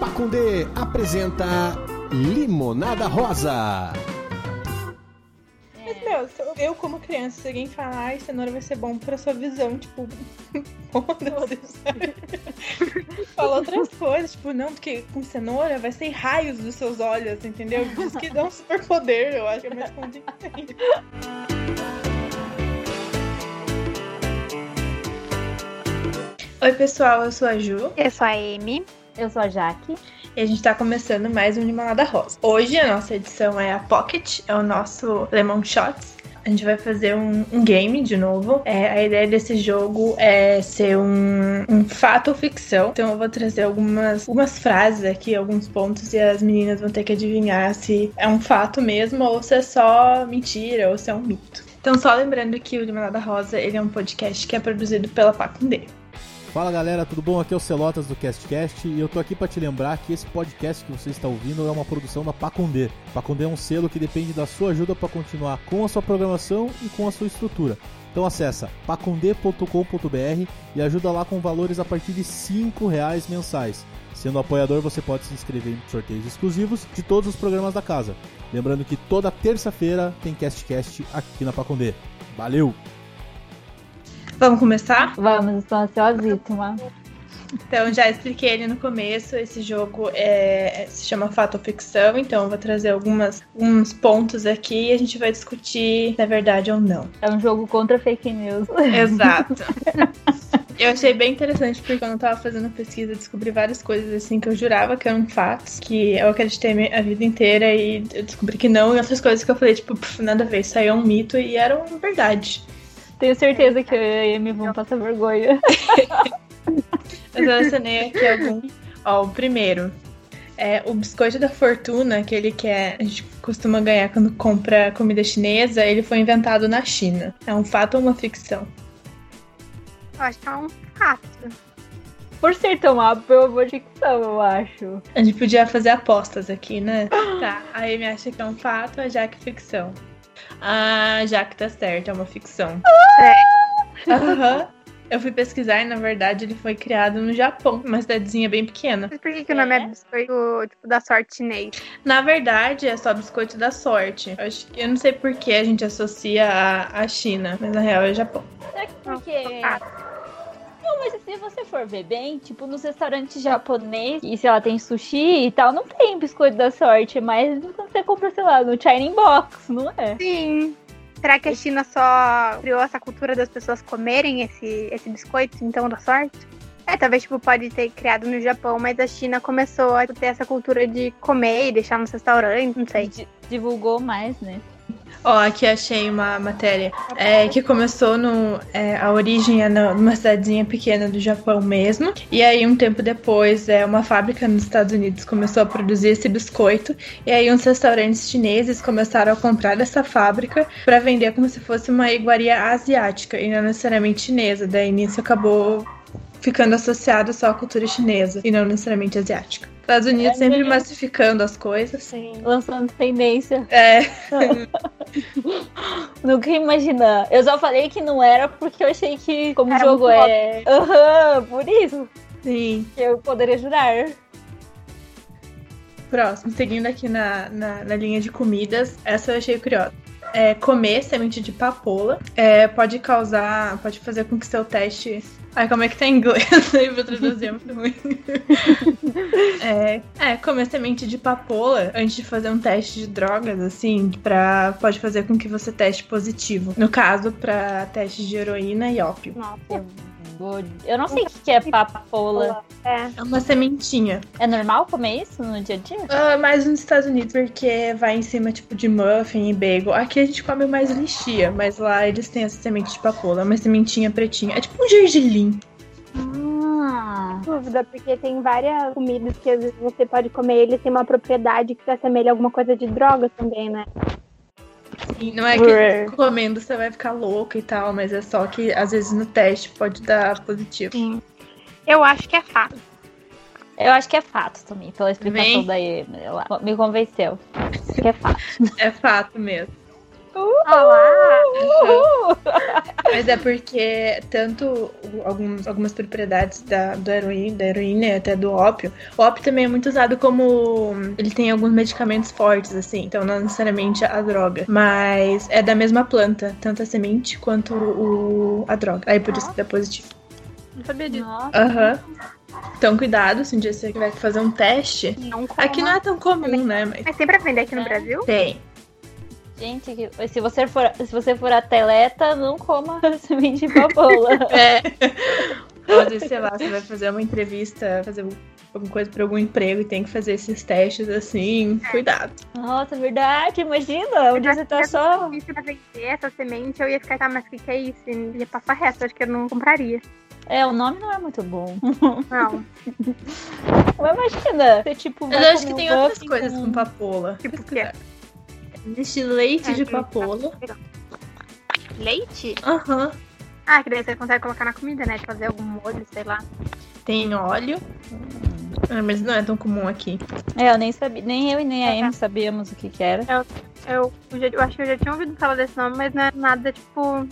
Pacundê apresenta Limonada Rosa. Mas, meu, se eu- como criança, se alguém falar, ai, cenoura vai ser bom pra sua visão, tipo, foda-se, sabe? Fala outras coisas, tipo, não, porque com cenoura vai ser raios dos seus olhos, entendeu? Diz que dá um superpoder, eu acho que é mais convincente. Oi, pessoal, eu sou a Ju Eu sou a Amy. Eu sou a Jaque. e a gente tá começando mais um Limonada Rosa. Hoje a nossa edição é a Pocket, é o nosso Lemon Shots. A gente vai fazer um, um game de novo. É, a ideia desse jogo é ser um, um fato ou ficção. Então eu vou trazer algumas, algumas frases aqui, alguns pontos, e as meninas vão ter que adivinhar se é um fato mesmo ou se é só mentira ou se é um mito. Então só lembrando que o Limonada Rosa ele é um podcast que é produzido pela Pacundê. Fala galera, tudo bom? Aqui é o Celotas do CastCast e eu tô aqui pra te lembrar que esse podcast que você está ouvindo é uma produção da Pacundê. Pacundê é um selo que depende da sua ajuda para continuar com a sua programação e com a sua estrutura. Então acessa pacundê.com.br e ajuda lá com valores a partir de 5 reais mensais. Sendo apoiador, você pode se inscrever em sorteios exclusivos de todos os programas da casa. Lembrando que toda terça-feira tem CastCast aqui na Pacundê. Valeu! Vamos começar? Vamos, estou ansiosíssima. Então, já expliquei ele no começo. Esse jogo é, se chama Fato ou Ficção. Então, eu vou trazer algumas, alguns pontos aqui e a gente vai discutir se é verdade ou não. É um jogo contra fake news. Exato. Eu achei bem interessante porque quando eu tava fazendo pesquisa, descobri várias coisas assim que eu jurava que eram fatos, que eu acreditei a vida inteira e eu descobri que não, e outras coisas que eu falei, tipo, "Pff, nada a ver, isso aí é um mito e eram verdade. Tenho certeza que eu e a Amy vão passar vergonha. Eu selecionei aqui algum. Ó, o primeiro. É o biscoito da fortuna, aquele que é, a gente costuma ganhar quando compra comida chinesa, ele foi inventado na China. É um fato ou uma ficção? Eu acho que é um fato. Por ser tão hábil, eu vou de ficção, eu acho. A gente podia fazer apostas aqui, né? Tá, a Amy acha que é um fato, a Jaque ficção. A Jaque tá certa, é uma ficção. Aham. Eu fui pesquisar e, na verdade, ele foi criado no Japão, uma cidadezinha bem pequena. Mas por que, que o nome é É? biscoito tipo, da sorte chinês? Na verdade, é só biscoito da sorte. Eu, acho que, eu não sei por que a gente associa a, a China, mas na real é Japão. Será que porque. Não, mas se você for ver bem, tipo, nos restaurantes japoneses, e sei lá, tem sushi e tal, não tem biscoito da sorte, mas quando você compra, sei lá, no China Box, não é? Sim. Será que a China só criou essa cultura das pessoas comerem esse, esse biscoito, então, da sorte? É, talvez, tipo, pode ter criado no Japão, mas a China começou a ter essa cultura de comer e deixar nos restaurantes, não sei. Di- Divulgou mais, né? Ó, aqui achei uma matéria é, que começou no. é, a origem é numa cidadezinha pequena do Japão mesmo. E aí, um tempo depois, é, uma fábrica nos Estados Unidos começou a produzir esse biscoito. E aí, uns restaurantes chineses começaram a comprar dessa fábrica para vender como se fosse uma iguaria asiática e não necessariamente chinesa. Daí, nisso acabou ficando associado só à cultura chinesa e não necessariamente asiática. Estados Unidos É sempre mesmo. massificando as coisas. Sim. Lançando tendência. É, Nunca ia imaginar. Eu só falei que não era porque eu achei que, como Era jogo é. Aham, por isso sim. que eu poderia jurar. Próximo, seguindo aqui na, na, na linha de comidas, essa eu achei curiosa. É, comer semente de papoula é, pode causar, pode fazer com que seu teste. Ai, como é que tá em inglês? Aí vou traduzir é muito ruim. é, é, comer semente de papoula antes de fazer um teste de drogas, assim, pra, pode fazer com que você teste positivo. No caso, pra testes de heroína e ópio. Nossa. Eu, não sei o que que é papoula. É. É uma sementinha. É normal comer isso no dia a dia? Ah, mais nos Estados Unidos, porque vai em cima, tipo, de muffin e bagel. Aqui a gente come mais lixia, mas lá eles têm essa semente de papoula, uma sementinha pretinha. É tipo um gergelim. Ah, dúvida, porque tem várias comidas que às vezes você pode comer, eles têm uma propriedade que se assemelha a alguma coisa de droga também, né? E não é que comendo você vai ficar louca e tal, mas é só que às vezes no teste pode dar positivo. Sim. Eu acho que é fato. eu acho que é fato também, pela explicação Bem. da Amy. Ela me convenceu. Acho que é fato. É fato mesmo. Olá! Uhul! Mas é porque tanto alguns, algumas propriedades da, do heroína, da heroína e até do ópio. O ópio também é muito usado como. Ele tem alguns medicamentos fortes, assim. Então, não necessariamente a droga. Mas é da mesma planta, tanto a semente quanto o, a droga. Aí por isso que dá positivo. Não sabia disso. Nossa. Aham. Então, cuidado, se um dia você tiver que fazer um teste. Não. Aqui não é tão comum, né? Mas Mas tem pra vender aqui no É. Brasil? tem. Gente, que- se você for, se você for atleta, não coma semente de papoula. É. Vezes, sei lá, você vai fazer uma entrevista, fazer alguma coisa pra algum emprego e tem que fazer esses testes assim. Cuidado. Nossa, verdade, imagina, onde você tá só. Se pra vender essa semente, eu ia ficar, tá, mas o que, que é isso? E ia passar reto, acho que eu não compraria. É, o nome não é muito bom. Não. Mas imagina, você tipo. Eu acho que tem outras coisas com- com papoula. Tipo o quê? Existe leite É, de papoula. Leite? Aham. Ah, que daí você consegue colocar na comida, né? De fazer algum molho, sei lá. Tem óleo. Ah, mas não é tão comum aqui. É, eu nem sabia, nem eu e nem a É. Amy sabíamos o que que era. Eu, eu, já- eu acho que eu já tinha ouvido falar desse nome, mas não é nada, tipo,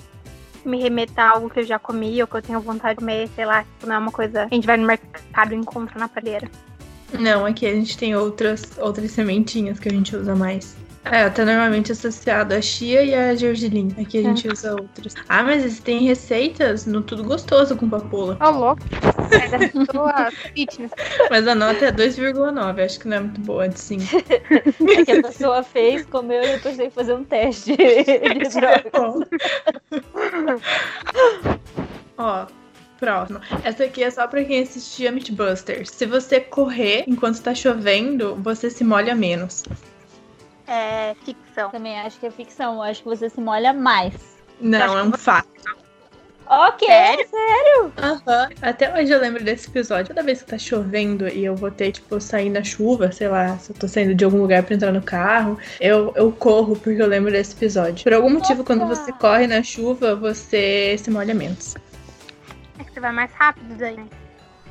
me remeta a algo que eu já comi ou que eu tenho vontade de comer, sei lá. Tipo, não é uma coisa que a gente vai no mercado e encontra na palheira. Não, aqui a gente tem outras, outras sementinhas que a gente usa mais. É, tá normalmente associado a chia e a gergelim. Aqui a gente usa outras. Ah, mas eles têm receitas no Tudo Gostoso com papoula. Ô, louco. É da pessoa fitness. Mas a nota é 2,9. Acho que não é muito boa de 5. É que a pessoa fez, comeu e depois que fazer um teste de droga. Ó, próximo. Essa aqui é só pra quem assistia Mythbusters. Se você correr enquanto tá chovendo, você se molha menos. É ficção. Também acho que é ficção, eu acho que você se molha mais. Não, é um fato. Ok, Sério? Aham. Até hoje eu lembro desse episódio. Toda vez que tá chovendo e eu vou ter, tipo, sair na chuva, sei lá, se eu tô saindo de algum lugar pra entrar no carro, eu, eu corro porque eu lembro desse episódio. Por algum motivo, quando você corre na chuva, você se molha menos. É que você vai mais rápido daí, né?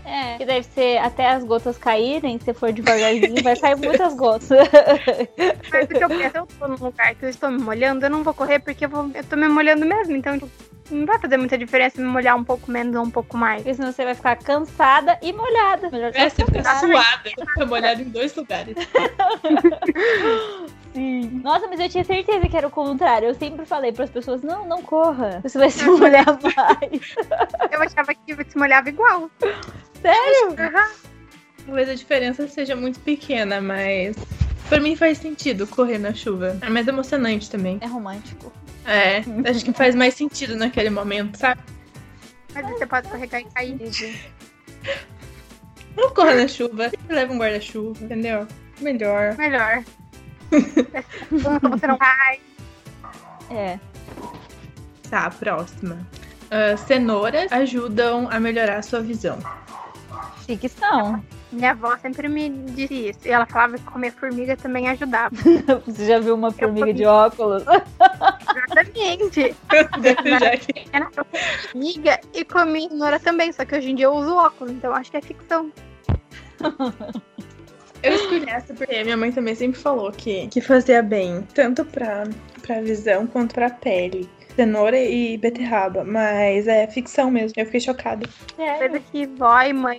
É, que deve ser até as gotas caírem, se for devagarzinho, vai cair muitas gotas. Mas o que eu penso, se eu tô num lugar que eu estou me molhando, eu não vou correr porque eu, vou, eu tô me molhando mesmo. Então, tipo, não vai fazer muita diferença me molhar um pouco menos ou um pouco mais. Porque senão você vai ficar cansada e molhada. Melhor É, você fica suada. Fica molhado em dois lugares. Sim. Nossa, mas eu tinha certeza que era o contrário. Eu sempre falei pras pessoas, não, não corra. Você vai se molhar mais. Eu achava que se molhava igual. Sério? Talvez a diferença seja muito pequena, mas. Pra mim faz sentido correr na chuva. É mais emocionante também. É romântico. É, acho que faz mais sentido naquele momento, sabe? Mas você pode carregar e cair. Não corra na chuva, sempre leva um guarda-chuva, entendeu? Melhor. Melhor. Você não cai. É. Tá, próxima. Ah, cenouras ajudam a melhorar a sua visão. Ficção. Minha avó sempre me disse isso. E ela falava que comer formiga também ajudava. Você já viu uma formiga de óculos? Exatamente. Era formiga e comi cenoura também. Só que hoje em dia eu uso óculos, então acho que é ficção. Eu escolhi essa porque minha mãe também sempre falou que, que fazia bem, tanto pra, pra visão quanto pra pele. Cenoura e beterraba, mas é ficção mesmo. Eu fiquei chocada. Coisa que e mãe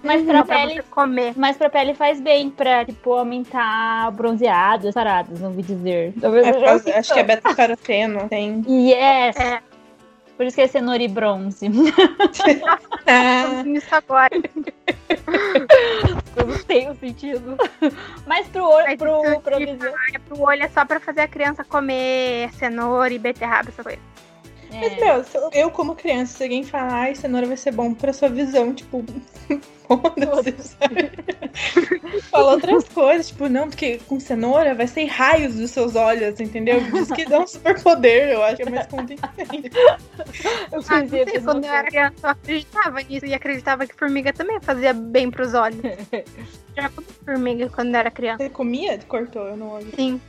Mas pra pra pele. comer. Mas pra pele faz bem, pra, tipo, aumentar bronzeados, paradas, não ouvi dizer. Talvez É, acho que é beta-caroteno. Tem. Yes! É. Por isso que é cenoura e bronze. Ah, Isso agora. Não tem o sentido. Mas pro olho, Mas pro, de visão. É pro olho é só pra fazer a criança comer cenoura e beterraba, essa coisa. Mas, É. meu, se eu- como criança, se alguém falar, ai, cenoura vai ser bom pra sua visão, tipo, foda-se? Fala outras coisas, tipo, não, porque com cenoura vai ser raios dos seus olhos, entendeu? Diz que dá um superpoder, eu acho que é mais convincente. Eu Ah, não sei, quando eu era criança eu acreditava nisso e acreditava que formiga também fazia bem pros olhos. Já comi formiga quando eu era criança. Você comia? Cortou, eu não olho. Sim,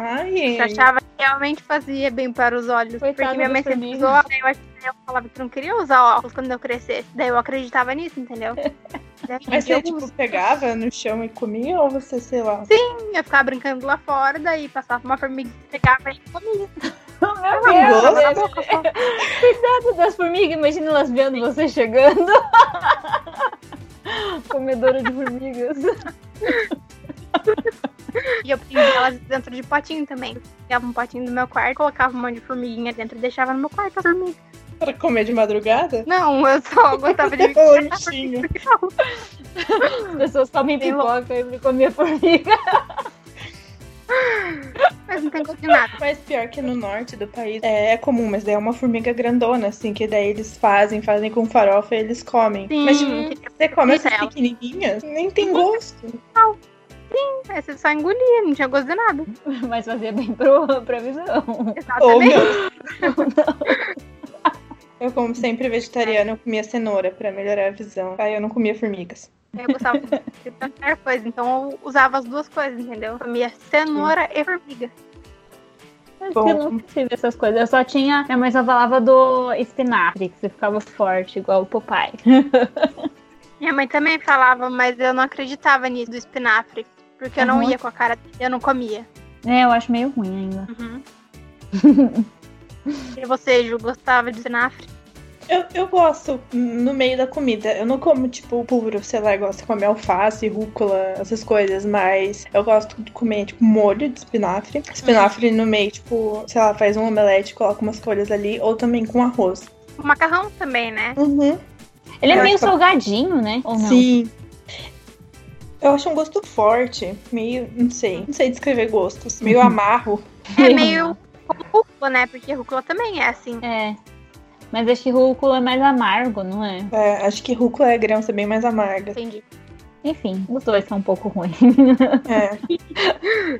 Ai, eu achava que realmente fazia bem para os olhos. Coitada porque minha mãe sempre usou, eu, eu falava que não queria usar óculos quando eu crescesse. Daí eu acreditava nisso, entendeu? Mas você, tipo, pegava no chão e comia ou você, sei lá? Sim, eu ficava brincando lá fora, daí passava uma formiga, pegava e comia. Meu Deus, boca, só. Cuidado das formigas, imagina elas vendo você chegando. Comedora de formigas. E eu prendia elas dentro de potinho também. Eu pegava um potinho do meu quarto, colocava um monte de formiguinha dentro e deixava no meu quarto as formigas. Pra comer de madrugada? Não, eu só gostava de lixinho. As pessoas comem pipoca e comia formiga. Mas não tem gosto de nada. Mas pior que no norte do país é, é comum, mas daí é uma formiga grandona, assim, que daí eles fazem, fazem com farofa e eles comem. Sim. Mas tipo, você come essas Ela. pequenininhas, nem tem gosto. Aí você só engolia, não tinha gosto de nada. Mas fazia bem pro, pra visão. Ou Exatamente. meu. Eu, como sempre vegetariana, eu comia cenoura pra melhorar a visão. Aí eu não comia formigas. Eu gostava de qualquer coisa, então eu usava as duas coisas, entendeu? Eu comia cenoura e formiga. Bom. eu nunca tive essas coisas. Eu só tinha. Minha mãe só falava do espinafre, que você ficava forte, igual o Popeye. Minha mãe também falava, mas eu não acreditava nisso do espinafre. Porque eu não Uhum. ia com a cara dele, eu não comia. É, eu acho meio ruim ainda. Uhum. e você, Ju, gostava de espinafre? Eu, eu gosto no meio da comida. Eu não como, tipo, puro, sei lá, eu gosto de comer alface, rúcula, essas coisas, mas eu gosto de comer, tipo, molho de espinafre. Espinafre no meio, tipo, sei lá, faz um omelete, coloca umas folhas ali, ou também com arroz. O macarrão também, né? Uhum. Ele é meio salgadinho, né? Ou não? Sim. Eu acho um gosto forte, meio, não sei, não sei descrever gostos, meio amarro. É meio como rúcula, né? Porque rúcula também é assim. É. Mas acho que rúcula é mais amargo, não é? É, acho que rúcula é grão ser bem mais amarga. Entendi. Enfim, os dois são um pouco ruins. É.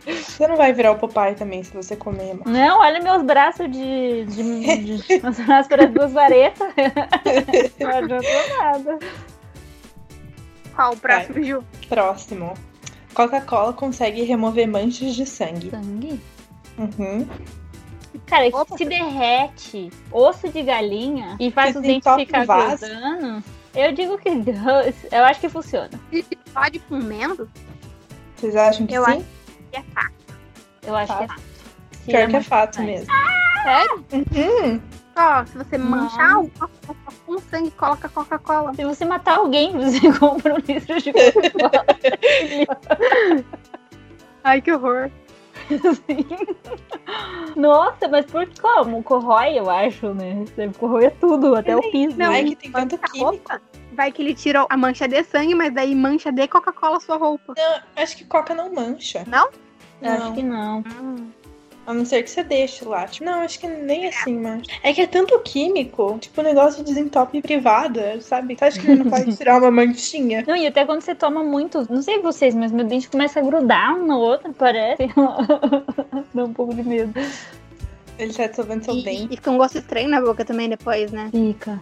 Você não vai virar o Popeye também se você comer, mano. Não, olha meus braços de. de, de meus braços para as duas varetas. Não adiantou nada. Qual o próximo, Ju? Próximo. Coca-Cola consegue remover manchas de sangue. Sangue? Uhum. Cara, Opa. se derrete osso de galinha e faz tem dentes ficar grudando, eu digo que eu acho que funciona. Pode comendo? Vocês acham que Eu sim? acho que é fato. Eu acho Fato. que é. Se Pior que é fato mais. mesmo. Sério? Uhum. Ó, se você Não. manchar coisa com sangue, coloca Coca-Cola. Se você matar alguém, você compra um litro de Coca-Cola. Ai, que horror. Nossa, mas por como? Corrói, eu acho, né? Deve corroer tudo, até o piso. Não, Ai, que tem tanto químico. vai que ele tira a mancha de sangue, mas daí mancha de Coca-Cola a sua roupa. Não, acho que Coca não mancha. Não? Eu acho que não. A não ser que você deixe lá. Tipo, não, acho que nem assim, mas. É que é tanto químico. Tipo, o negócio de desentope privado, sabe? Você acha que ele não pode tirar uma manchinha? Não, e até quando você toma muito, não sei vocês, mas meu dente começa a grudar um no outro, parece. Dá um pouco de medo. Ele tá dissolvendo seu E, dente. e fica um gosto estranho na boca também depois, né? Fica.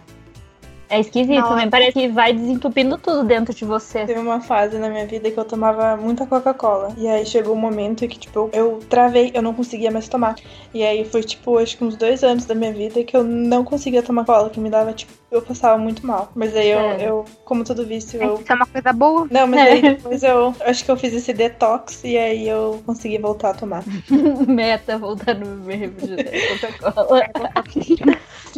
É esquisito, Não, né? Parece que vai desentupindo tudo dentro de você. Teve uma fase na minha vida que eu tomava muita Coca-Cola. E aí chegou um momento que, tipo, eu travei, eu não conseguia mais tomar. E aí foi, tipo, acho que uns dois anos da minha vida que eu não conseguia tomar cola, que me dava, tipo, eu passava muito mal. Mas aí eu, eu como todo vício, É, eu. Isso é uma coisa boa. Não, mas É. aí depois eu acho que eu fiz esse detox e aí eu consegui voltar a tomar. Meta voltar no meu refrigerante Coca-Cola.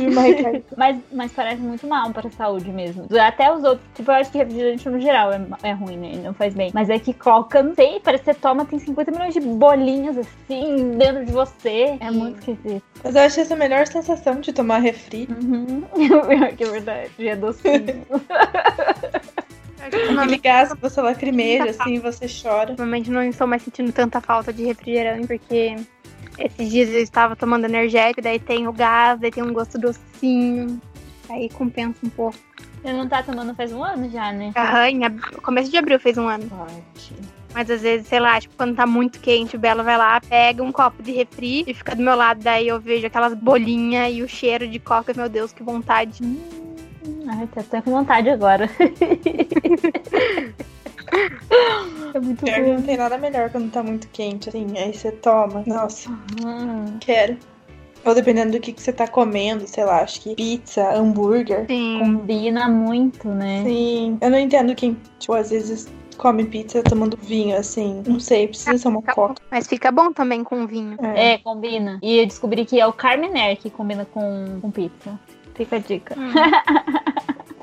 Uma. Mas, mas parece muito mal para a saúde mesmo. Até os outros, tipo, eu acho que refrigerante no geral é, é ruim, né? Não faz bem. Mas é que coca, não sei, parece que você toma, tem 50 milhões de bolinhas assim dentro de você. É muito esquisito. Mas eu acho essa a melhor sensação de tomar refri. Uhum. Que é verdade. E é docinho. Ultimamente, Aquele gás que você lacrimeja, assim, você chora. ultimamente não estou mais sentindo tanta falta de refrigerante, porque esses dias eu estava tomando energético, daí tem o gás, daí tem um gosto docinho. Aí compensa um pouco. Você não tá tomando faz um ano já, né? Aham, em ab- começo de abril fez um ano. Forte. Mas às vezes, sei lá, tipo, quando tá muito quente, o Belo vai lá, pega um copo de refri e fica do meu lado. Daí eu vejo aquelas bolinhas e o cheiro de coca. Meu Deus, que vontade. Ai, tô até com vontade agora. é muito Pior que não bom. tem nada melhor quando tá muito quente, assim. Aí você toma. Nossa, Hum. quero. Ou dependendo do que, que você tá comendo, sei lá, acho que pizza, hambúrguer. Sim. Combina muito, né? Sim. Eu não entendo quem, tipo, às vezes come pizza tomando vinho, assim. Não sei, precisa ser uma bom. coca. Mas fica bom também com vinho. É. É, combina. E eu descobri que é o Carmener que combina com, com pizza. Fica a dica.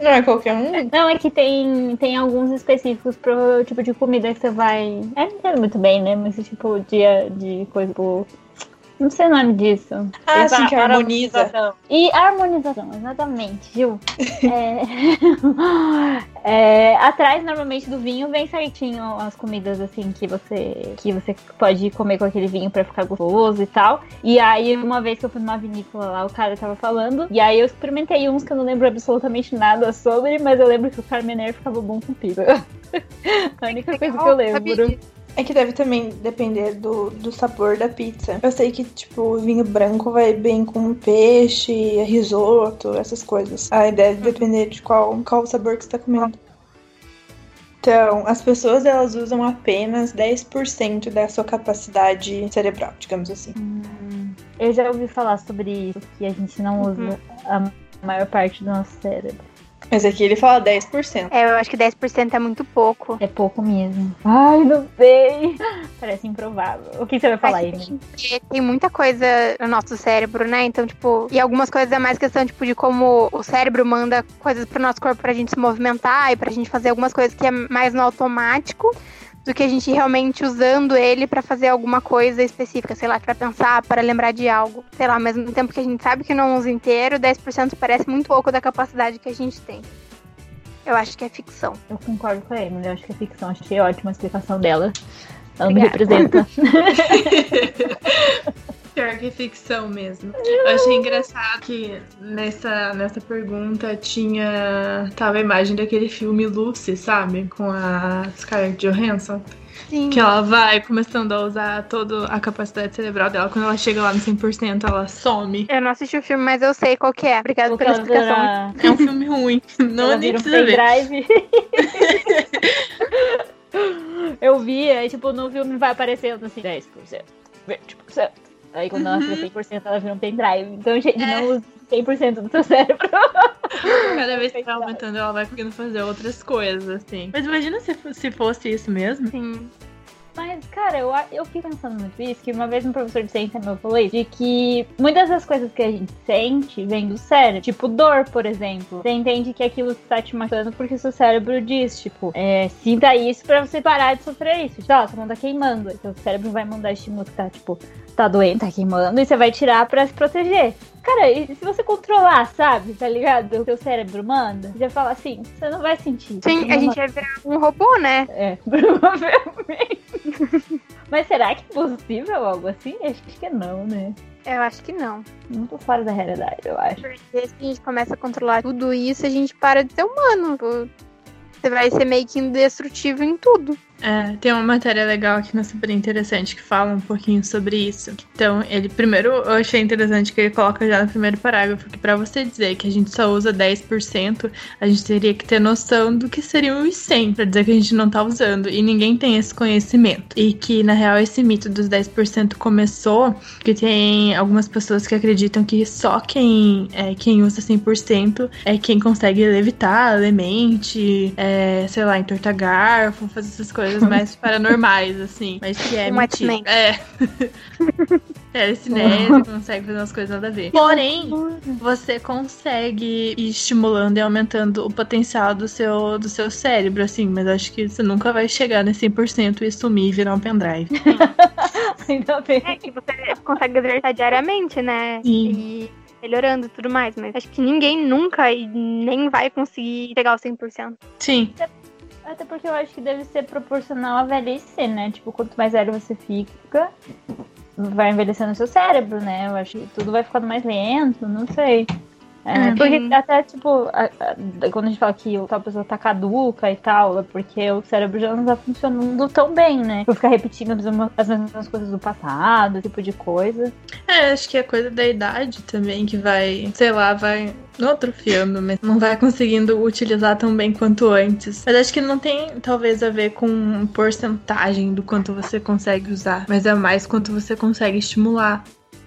Não é qualquer um. Não, é que tem, tem alguns específicos pro tipo de comida que você vai. É, não entendo muito bem, né? Mas tipo de, de coisa, tipo. Não sei o nome disso. Ah, sim, falam que harmoniza. harmonização. E harmonização, exatamente, Gil. É... é, atrás, normalmente, do vinho vem certinho as comidas assim que você que você pode comer com aquele vinho pra ficar gostoso e tal. E aí, uma vez que eu fui numa vinícola lá, o cara tava falando. E aí eu experimentei uns que eu não lembro absolutamente nada sobre, mas eu lembro que o Carmener ficava bom com pizza. A única coisa que eu lembro. É que deve também depender do, do sabor da pizza. Eu sei que, tipo, o vinho branco vai bem com peixe, risoto, essas coisas. Aí deve depender de qual, qual sabor que você tá comendo. Então, as pessoas elas usam apenas 10% da sua capacidade cerebral, digamos assim. Eu já ouvi falar sobre isso, que a gente não usa a maior parte do nosso cérebro. Mas aqui ele fala 10%. É, eu acho que 10% é muito pouco. É pouco mesmo. Ai, não sei. Parece improvável. O que você vai falar aí? Porque tem muita coisa no nosso cérebro, né? Então, tipo, e algumas coisas é mais questão, tipo, de como o cérebro manda coisas pro nosso corpo pra gente se movimentar e pra gente fazer algumas coisas que é mais no automático do que a gente realmente usando ele pra fazer alguma coisa específica, sei lá, pra pensar, para lembrar de algo. Sei lá, ao mesmo tempo que a gente sabe que não usa inteiro, 10% parece muito pouco da capacidade que a gente tem. Eu acho que é ficção. Eu concordo com a Emily. Eu acho que é ficção. Achei ótima a explicação dela. Ela me Obrigada. representa. Pior que ficção mesmo. Eu achei engraçado que nessa, nessa pergunta tinha. Tava a imagem daquele filme Lucy, sabe? Com a Scarlett Johansson. Sim. Que ela vai começando a usar toda a capacidade cerebral dela. Quando ela chega lá no 100%, ela some. Eu não assisti o filme, mas eu sei qual que é. Obrigada pela Ela explicação. É um filme ruim. Não ela nem vira um precisa ver. pendrive. Eu vi, aí tipo, no filme vai aparecendo assim, 10%, 20%. Aí quando ela vira 100%, ela vira um pendrive. Então, gente, não use 100% do seu cérebro. Cada vez que vai aumentando, ela vai conseguindo fazer outras coisas, assim. Mas imagina se, se fosse isso mesmo. Sim. Mas, cara, eu, eu fico pensando muito isso, que uma vez um professor de ciência meu falou isso, de que muitas das coisas que a gente sente vem do cérebro. Tipo, dor, por exemplo. Você entende que aquilo está te matando porque seu cérebro diz, tipo, é, sinta isso pra você parar de sofrer isso. Tipo, ó, sua mão tá queimando. Então o cérebro vai mandar estímulo que tá, tipo, tá doendo, tá queimando, e você vai tirar pra se proteger. Cara, e se você controlar, sabe? Tá ligado? O seu cérebro manda, você fala assim, você não vai sentir. Sim, a gente vai virar um robô, né? é, provavelmente. Mas será que é possível algo assim? Acho que não, né? Eu acho que não. Muito fora da realidade, eu acho. Porque se a gente começa a controlar tudo isso, a gente para de ser humano. Tipo, Você vai ser meio que indestrutível em tudo. É, tem uma matéria legal aqui na Super Interessante que fala um pouquinho sobre isso. Então, ele primeiro eu achei interessante que ele coloca já no primeiro parágrafo que pra você dizer que a gente só usa 10%, a gente teria que ter noção do que seriam os 100 pra dizer que a gente não tá usando e ninguém tem esse conhecimento. E que na real esse mito dos 10% começou que tem algumas pessoas que acreditam que só quem é quem usa 100% é quem consegue levitar, lemente, é, sei lá, entortar garfo, fazer essas coisas mais paranormais, assim. Mas que é Um mentira. X-Men. É. É, esse nerd consegue fazer umas coisas nada a ver. Porém, você consegue ir estimulando e aumentando o potencial do seu, do seu cérebro, assim. Mas acho que você nunca vai chegar nesse 100% e sumir e virar um pendrive. Ainda bem. É que você consegue exercitar diariamente, né? Sim. E melhorando e tudo mais. Mas acho que ninguém nunca e nem vai conseguir chegar ao 100%. Sim. Até porque eu acho que deve ser proporcional à velhice, né? Tipo, quanto mais velho você fica, vai envelhecendo o seu cérebro, né? Eu acho que tudo vai ficando mais lento, não sei. É, Uhum. porque até, tipo, a- a- quando a gente fala que tal pessoa tá caduca e tal, é porque o cérebro já não tá funcionando tão bem, né? Por ficar repetindo as mesmas- as mesmas coisas do passado, tipo de coisa. É, acho que é coisa da idade também que vai, sei lá, vai no atrofiando, mas não vai conseguindo utilizar tão bem quanto antes. Mas acho que não tem, talvez, a ver com porcentagem do quanto você consegue usar, mas é mais quanto você consegue estimular.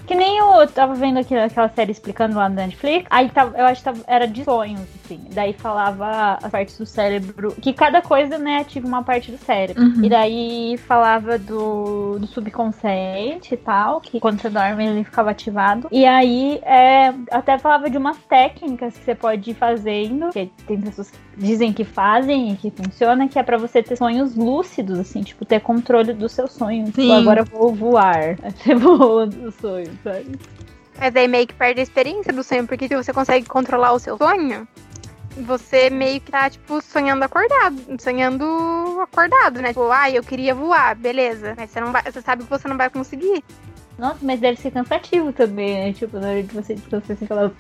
Que nem eu tava vendo aquela, aquela série explicando lá no Netflix. Aí tava, eu acho que tava, era de sonhos, assim. Daí falava as partes do cérebro. Que cada coisa, né, ativa uma parte do cérebro. Uhum. E daí falava do, do subconsciente e tal. Que quando você dorme ele ficava ativado. E aí é, até falava de umas técnicas que você pode ir fazendo. Que tem pessoas que dizem que fazem e que funciona. Que é pra você ter sonhos lúcidos, assim. Tipo, ter controle dos seus sonhos. Tipo, agora eu vou voar. Você voa dos sonhos, Mas aí meio que perde a experiência do sonho, porque se você consegue controlar o seu sonho, você meio que tá, tipo, sonhando acordado. Sonhando acordado, né? Tipo, ah, eu queria voar, beleza. Mas você não vai. Você sabe que você não vai conseguir. Nossa, mas deve ser cansativo também, né? Tipo, na hora de você descansar, assim, falar.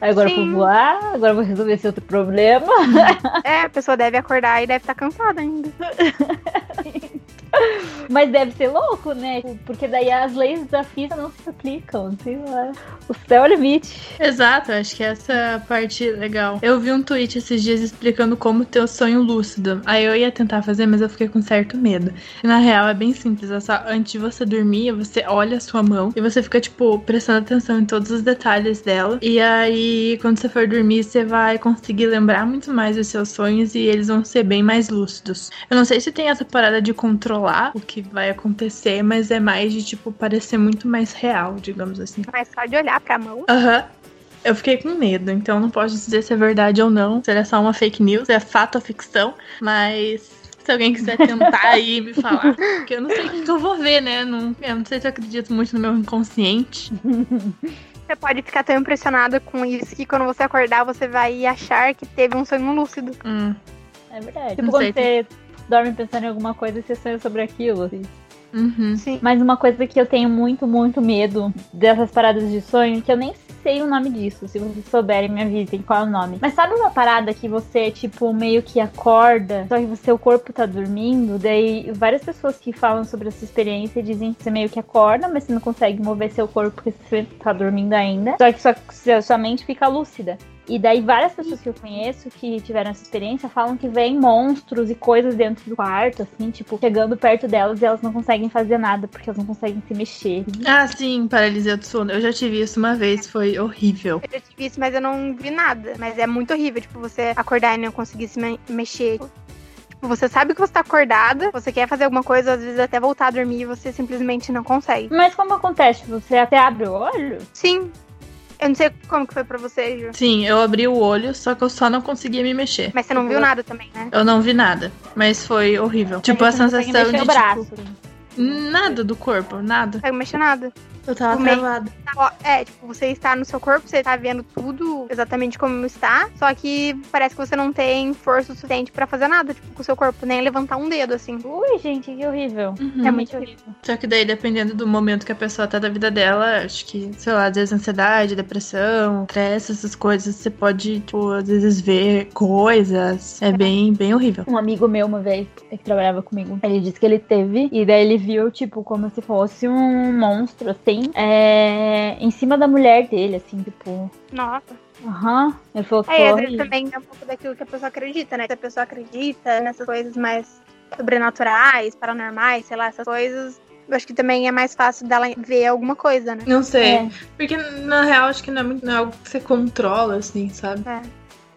"Ah, Agora Sim. vou voar, agora vou resolver esse outro problema. É, a pessoa deve acordar e deve estar cansada ainda. Mas deve ser louco, né? Porque daí as leis da física não se aplicam, sei lá. O céu é o limite. Exato, acho que essa é parte legal. Eu vi um tweet esses dias explicando como ter o sonho lúcido. Aí eu ia tentar fazer, mas eu fiquei com certo medo. Na real é bem simples, é só antes de você dormir, você olha a sua mão e você fica, tipo, prestando atenção em todos os detalhes dela. E aí, quando você for dormir, você vai conseguir lembrar muito mais dos seus sonhos e eles vão ser bem mais lúcidos. Eu não sei se tem essa parada de controlar o que vai acontecer, mas é mais de, tipo, parecer muito mais real, digamos assim. Mas só de olhar pra mão. Aham. Eu fiquei com medo, então não posso dizer se é verdade ou não, se é só uma fake news, se é fato ou ficção, mas se alguém quiser tentar aí me falar, porque eu não sei o que que eu vou ver, né? Não, eu não sei se eu acredito muito no meu inconsciente. Você pode ficar tão impressionada com isso que quando você acordar, você vai achar que teve um sonho lúcido. Hum, É verdade. Tipo, quando você dorme pensando em alguma coisa e você sonha sobre aquilo, assim. uhum. Sim. Mas uma coisa que eu tenho muito, muito medo dessas paradas de sonho, que eu nem sei o nome disso. Se vocês souberem, me avisem qual é o nome. Mas sabe uma parada que você, tipo, meio que acorda, só que o seu corpo tá dormindo? Daí várias pessoas que falam sobre essa experiência dizem que você meio que acorda, mas você não consegue mover seu corpo porque você tá dormindo ainda. Só que sua, sua- sua mente fica lúcida. E daí várias pessoas que eu conheço que tiveram essa experiência falam que vem monstros e coisas dentro do quarto, assim, tipo, chegando perto delas e elas não conseguem fazer nada porque elas não conseguem se mexer. Ah, sim, paralisia do sono. Eu já tive isso uma vez, foi horrível. Eu já tive isso, mas eu não vi nada. Mas é muito horrível, tipo, você acordar e não conseguir se me- mexer. Tipo, você sabe que você tá acordada, você quer fazer alguma coisa, às vezes até voltar a dormir e você simplesmente não consegue. Mas como acontece? Você até abre o olho? Sim. Eu não sei como que foi pra você, Ju. Sim, eu abri o olho, só que eu só não conseguia me mexer. Mas você não viu nada também, né? Eu não vi nada, mas foi horrível. Tipo, a consegue sensação de, o braço. tipo, assim. nada do corpo, nada. Não mexer nada. Eu tava O meio- travada. Ó, É, tipo, você está no seu corpo, você tá vendo tudo exatamente como está, só que parece que você não tem força o suficiente pra fazer nada, tipo, com o seu corpo, nem levantar um dedo, assim. Ui, gente, que horrível. Uhum. É muito horrível. Só que daí, dependendo do momento que a pessoa tá da vida dela, acho que, sei lá, às vezes ansiedade, depressão, estresse, essas coisas, você pode, tipo, às vezes ver coisas. É bem, bem horrível. Um amigo meu, uma vez, que trabalhava comigo, ele disse que ele teve, e daí ele viu, tipo, como se fosse um monstro, assim, é, em cima da mulher dele, assim, tipo. Nossa. Aham. Ele falou que É, às vezes também é um pouco daquilo que a pessoa acredita, né? Se a pessoa acredita nessas coisas mais sobrenaturais, paranormais, sei lá, essas coisas, eu acho que também é mais fácil dela ver alguma coisa, né? Não sei. É. Porque, na real, acho que não é, muito, não é algo que você controla, assim, sabe?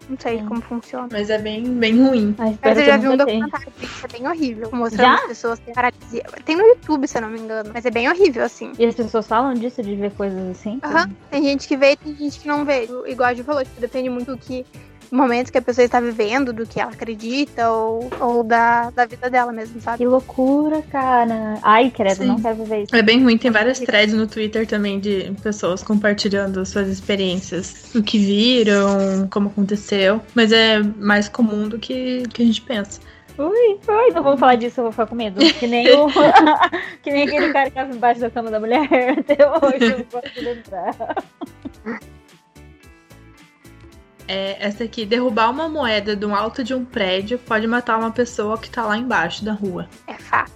Não sei É. como funciona. Mas é bem, bem ruim. Mas Mas espero eu já vi um documentário que é bem horrível, mostrando Já? as pessoas têm paralisia. Tem no YouTube, se eu não me engano, mas é bem horrível, assim. E as pessoas falam disso, de ver coisas assim? Aham. Tem gente que vê e tem gente que não vê. Igual a Ju falou, tipo, depende muito do que do momento que a pessoa está vivendo, do que ela acredita, ou, ou da, da vida dela mesmo, sabe? Que loucura, cara. Ai, credo, Sim. não quero viver isso. É bem ruim, tem várias threads no Twitter também de pessoas compartilhando suas experiências, o que viram, como aconteceu. Mas é mais comum do que, que a gente pensa. Ui, ui, não vamos falar disso, eu vou ficar com medo. Que nem o. que nem aquele cara que tava embaixo da cama da mulher. Até hoje eu não posso lembrar. É, essa aqui, derrubar uma moeda do alto de um prédio pode matar uma pessoa que tá lá embaixo da rua. É fato.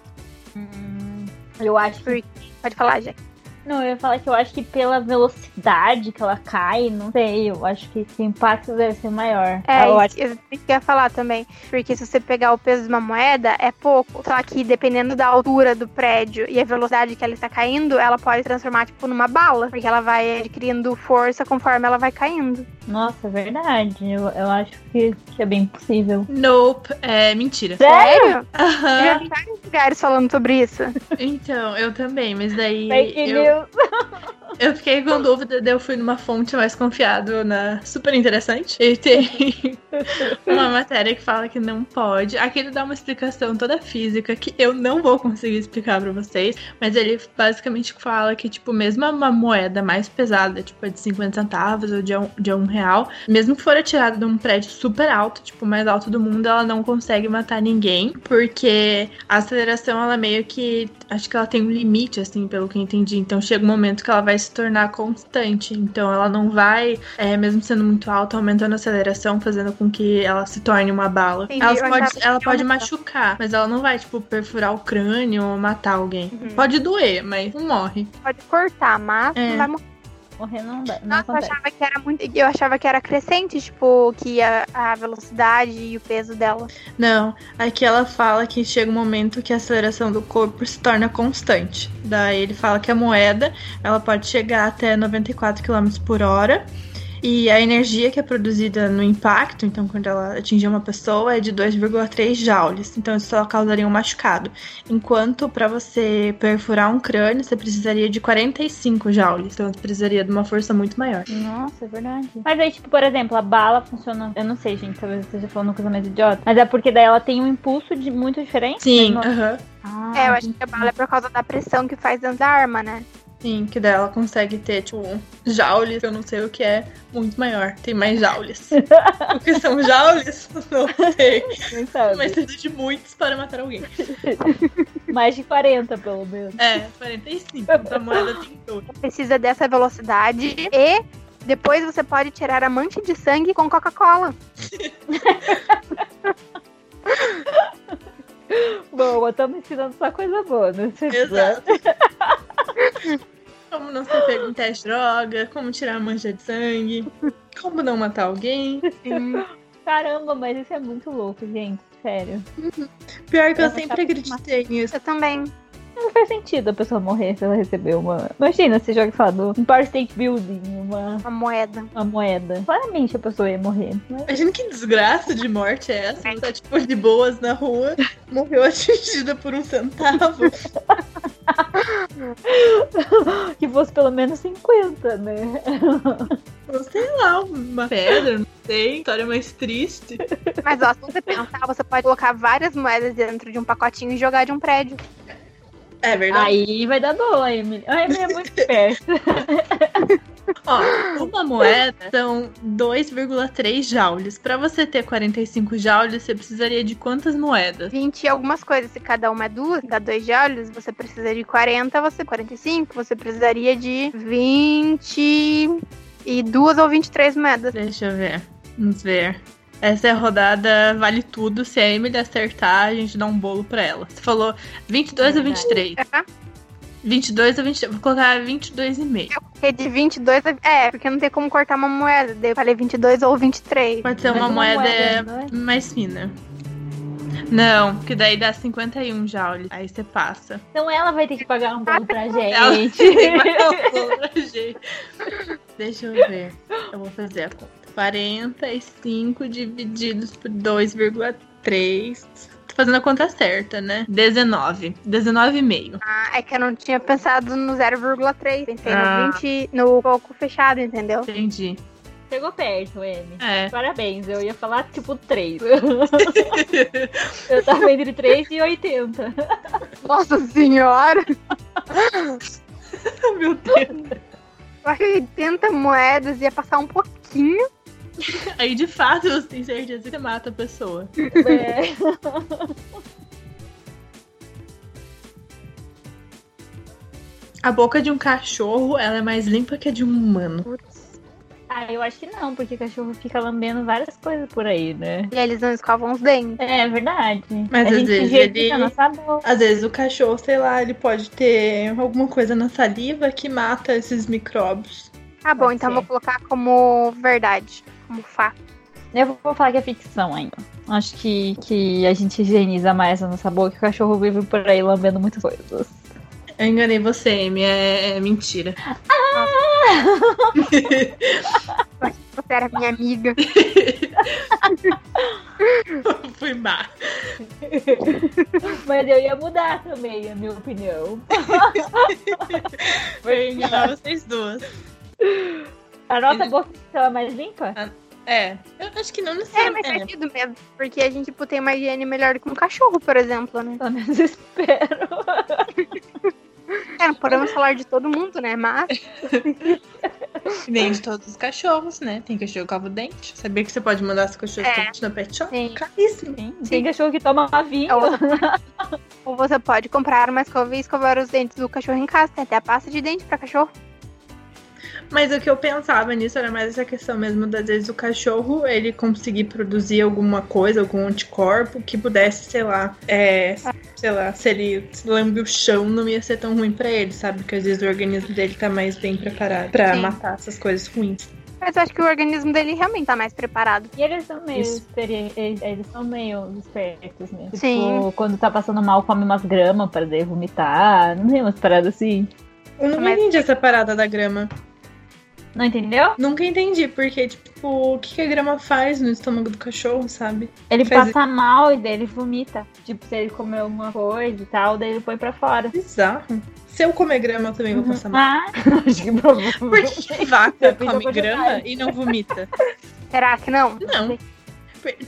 Eu acho que. Pode falar, gente. Não, eu ia falar que eu acho que pela velocidade que ela cai, não sei, eu acho que o impacto deve ser maior. É, eu isso que eu ia falar também. Porque se você pegar o peso de uma moeda, é pouco. Só que dependendo da altura do prédio e a velocidade que ela está caindo, ela pode transformar, tipo, numa bala. Porque ela vai adquirindo força conforme ela vai caindo. Nossa, é verdade. Eu, eu acho que, que é bem possível. Nope, é mentira. Sério? Eu Aham. já vi vários lugares falando sobre isso. Então, eu também, mas daí Fake eu, news. eu fiquei com dúvida, daí eu fui numa fonte mais confiável na super interessante. E tem uma matéria que fala que não pode. Aqui ele dá uma explicação toda física que eu não vou conseguir explicar pra vocês, mas ele basicamente fala que, tipo, mesmo uma moeda mais pesada, tipo de 50 centavos ou de um, de um real, mesmo que for atirada de um prédio super alto, tipo, mais alto do mundo, ela não consegue matar ninguém, porque a aceleração, ela meio que. Acho que ela tem um limite, assim, pelo que eu entendi. Então chega um momento que ela vai se tornar constante. Então ela não vai, é, mesmo sendo muito alta, aumentando a aceleração, fazendo com que ela se torne uma bala. Entendi, Ela pode, ela pode machucar, mas ela não vai, tipo, perfurar o crânio ou matar alguém. Uhum. Pode doer, mas não morre. Pode cortar, mas É. não vai morrer. Morrer não dá. Não Nossa, eu achava que era muito. Eu achava que era crescente, tipo, que a, a velocidade e o peso dela. Não, aqui ela fala que chega um momento que a aceleração do corpo se torna constante. Daí ele fala que a moeda ela pode chegar até 94 km por hora. E a energia que é produzida no impacto, então quando ela atingir uma pessoa, é de 2,3 joules. Então isso só causaria um machucado. Enquanto para você perfurar um crânio, você precisaria de 45 joules. Então você precisaria de uma força muito maior. Nossa, é verdade. Mas aí, tipo, por exemplo, a bala funciona. Eu não sei, gente, talvez eu esteja falando uma coisa mais idiota. Mas é porque daí ela tem um impulso de muito diferente? Sim, aham. não- Ah, é, eu acho que a bala é por causa da pressão que faz dentro da arma, né? Sim, que daí ela consegue ter, tipo, joules, eu não sei o que é, muito maior. Tem mais joules. o que são joules? Não sei. Sabe? Mas precisa de muitos para matar alguém. Mais de 40, pelo menos. É, 45. A moeda tem dois. Precisa dessa velocidade e depois você pode tirar a mancha de sangue com Coca-Cola. Boa, estamos ensinando só coisa boa né? Exato. Como não ser pego em teste de droga, como tirar a mancha de sangue, como não matar alguém. Caramba, mas isso é muito louco, gente. Sério. Pior que eu Eu sempre acreditei nisso. Eu também. Não faz sentido a pessoa morrer se ela receber uma. Imagina, você joga, sei lá, do Empire State Building, uma, Uma moeda. uma moeda. Claramente a pessoa ia morrer. Mas... Imagina que desgraça de morte é essa. Você tá, tipo, de boas na rua, morreu atingida por um centavo. Que fosse pelo menos 50, né? Ou sei lá, uma pedra, não sei. História mais triste. Mas ó, se você pensar, você pode colocar várias moedas dentro de um pacotinho e jogar de um prédio. É verdade. Aí vai dar dó, a Emily. A Emily é muito esperta. Ó, uma moeda são 2,3 joules. Pra você ter 45 joules, você precisaria de quantas moedas? 20 e algumas coisas. Se cada uma é duas, dá dois joules, você precisa de 40, você 45, você precisaria de 20 e duas ou 23 moedas. Deixa eu ver. Vamos ver. Essa é a rodada vale tudo. Se a Emily acertar, a gente dá um bolo pra ela. Você falou 22 ou Verdade. 23? É, 22 ou 23. Vou colocar 22,5. porque de 22 é, porque não tem como cortar uma moeda. Daí eu falei 22 ou 23. Pode ser uma, uma moeda, moeda, é? mais fina. Não, porque daí dá 51 joules. Aí você passa. Então ela vai ter que pagar um bolo pra Ela gente. vai dar um bolo pra gente. Deixa eu ver. Eu vou fazer a conta. 45 divididos por 2,3. Tô fazendo a conta certa, né? 19. 19,5. Ah, é que eu não tinha pensado no 0,3. Pensei Ah. no 20, no pouco fechado, entendeu? Entendi. Chegou perto, Amy. É. Parabéns, eu ia falar tipo 3. eu tava entre 3 e 80. Nossa senhora! Meu Deus. Eu acho que 80 moedas ia passar um pouquinho. Aí de fato você tem certeza que você mata a pessoa. É. A boca de um cachorro ela é mais limpa que a de um humano. Ah, Ah, eu acho que não, porque cachorro fica lambendo várias coisas por aí, né? E eles não escovam os dentes. É verdade. Mas a às gente vezes ele- a nossa boca. Às vezes o cachorro, sei lá, ele pode ter alguma coisa na saliva que mata esses micróbios. Ah, bom, Pode então ser. vou colocar como verdade, como fato. Eu vou falar que é ficção ainda. Acho que, que a gente higieniza mais a nossa boca e o cachorro vive por aí lambendo muitas coisas. Eu enganei você, Amy, é, é mentira. Você era minha amiga. Fui má. Mas eu ia mudar também a minha opinião. Foi enganar vocês duas. A nossa boca é mais limpa? É, eu acho que não É, mas necessariamente. faz sentido mesmo. Porque a gente tipo, tem uma higiene melhor que um cachorro, por exemplo, né? Pelo menos espero. É, não podemos falar de todo mundo, né? Mas Nem de todos os cachorros, né? Tem cachorro que cova o dente. Sabia que você pode mandar seu cachorro É. no pet shop? Sim. Caríssimo. Sim, Tem cachorro que toma vinho. ou, ou você pode comprar uma escova e escovar os dentes do cachorro em casa. Tem até a pasta de dente pra cachorro. Mas o que eu pensava nisso era mais essa questão mesmo, das vezes o cachorro ele conseguir produzir alguma coisa, algum anticorpo que pudesse, sei lá, é, sei lá, se ele lambe o chão, não ia ser tão ruim pra ele, sabe? Porque às vezes o organismo dele tá mais bem preparado pra Sim. matar essas coisas ruins. Mas eu acho que o organismo dele realmente tá mais preparado. E eles são meio eles eles são meio espertos mesmo. Sim. Tipo, quando tá passando mal, come umas gramas pra daí vomitar. Não tem umas paradas assim. Eu nunca Mas- entendi essa parada da grama. Não entendeu? Nunca entendi, porque, tipo, o que que a grama faz no estômago do cachorro, sabe? Ele Faz- passa mal e daí ele vomita. Tipo, se ele comer alguma coisa e tal, daí ele põe pra fora. Bizarro. Se eu comer grama, eu também vou passar mal. Ah, acho que Por provavelmente. que que vaca come grama e não vomita? Será que não? Não.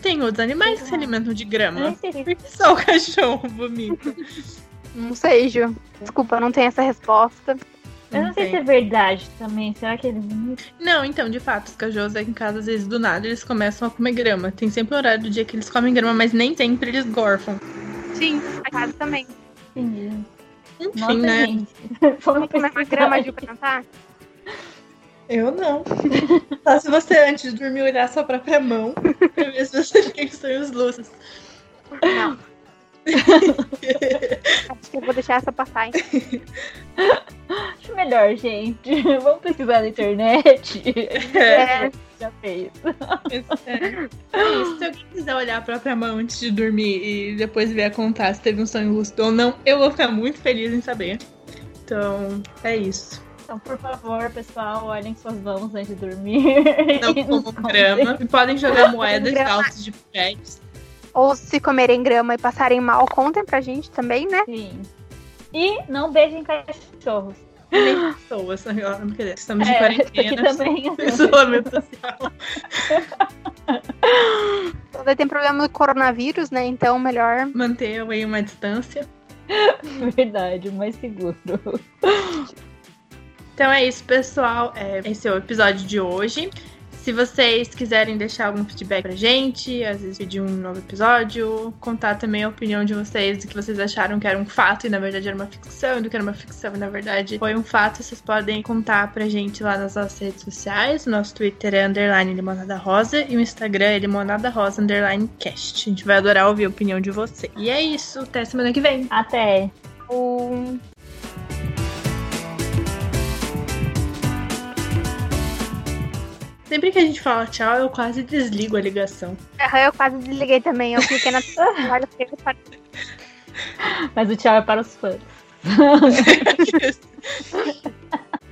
Tem outros animais que se alimentam de Eu grama. se Por que só o cachorro vomita? Não sei, Ju. Desculpa, não tenho essa resposta. Eu não sei se é verdade também. Será que eles? Não, então, de fato, os cachorros aqui em casa, às vezes, do nada, eles começam a comer grama. Tem sempre o horário do dia que eles comem grama, mas nem sempre eles gorfam. Sim, a casa também. Entendi. Enfim, Nossa, né? gente. Vamos Comer uma grama de plantar? Eu não. Só se você, antes de dormir, olhar sua própria mão pra ver se você tem sonhos lúcidos. Não. Acho que eu vou deixar essa passar, hein? Acho melhor, gente. Vamos pesquisar na internet. É, Já fez. É, é. Se alguém quiser olhar a própria mão antes de dormir e depois ver a contar se teve um sonho lúcido ou não, eu vou ficar muito feliz em saber. Então, é isso. Então, por favor, pessoal, olhem suas mãos antes de dormir. Não comam grama. E podem jogar moedas Grama. altas de pets. Ou se comerem grama e passarem mal, contem pra gente também, né? Sim. E não beijem cachorros. Nem pessoas, na real, não brincadeira. Estamos em É, quarentena. também. Isolamento social. Então, daí tem problema do coronavírus, né? Então, melhor. Manter aí uma distância. Verdade, mais seguro. Então é isso, pessoal. É, esse é o episódio de hoje. Se vocês quiserem deixar algum feedback pra gente, às vezes pedir um novo episódio, contar também a opinião de vocês, do que vocês acharam que era um fato e na verdade era uma ficção, do que era uma ficção e na verdade foi um fato, vocês podem contar pra gente lá nas nossas redes sociais. O nosso Twitter é underline limonada rosa e o Instagram é limonada rosa underline cast. A gente vai adorar ouvir a opinião de você. E é isso, até semana que vem. Até. O... Sempre que a gente fala tchau, eu quase desligo a ligação. Eu quase desliguei também. Eu cliquei na. Olha, Mas o tchau é para os fãs.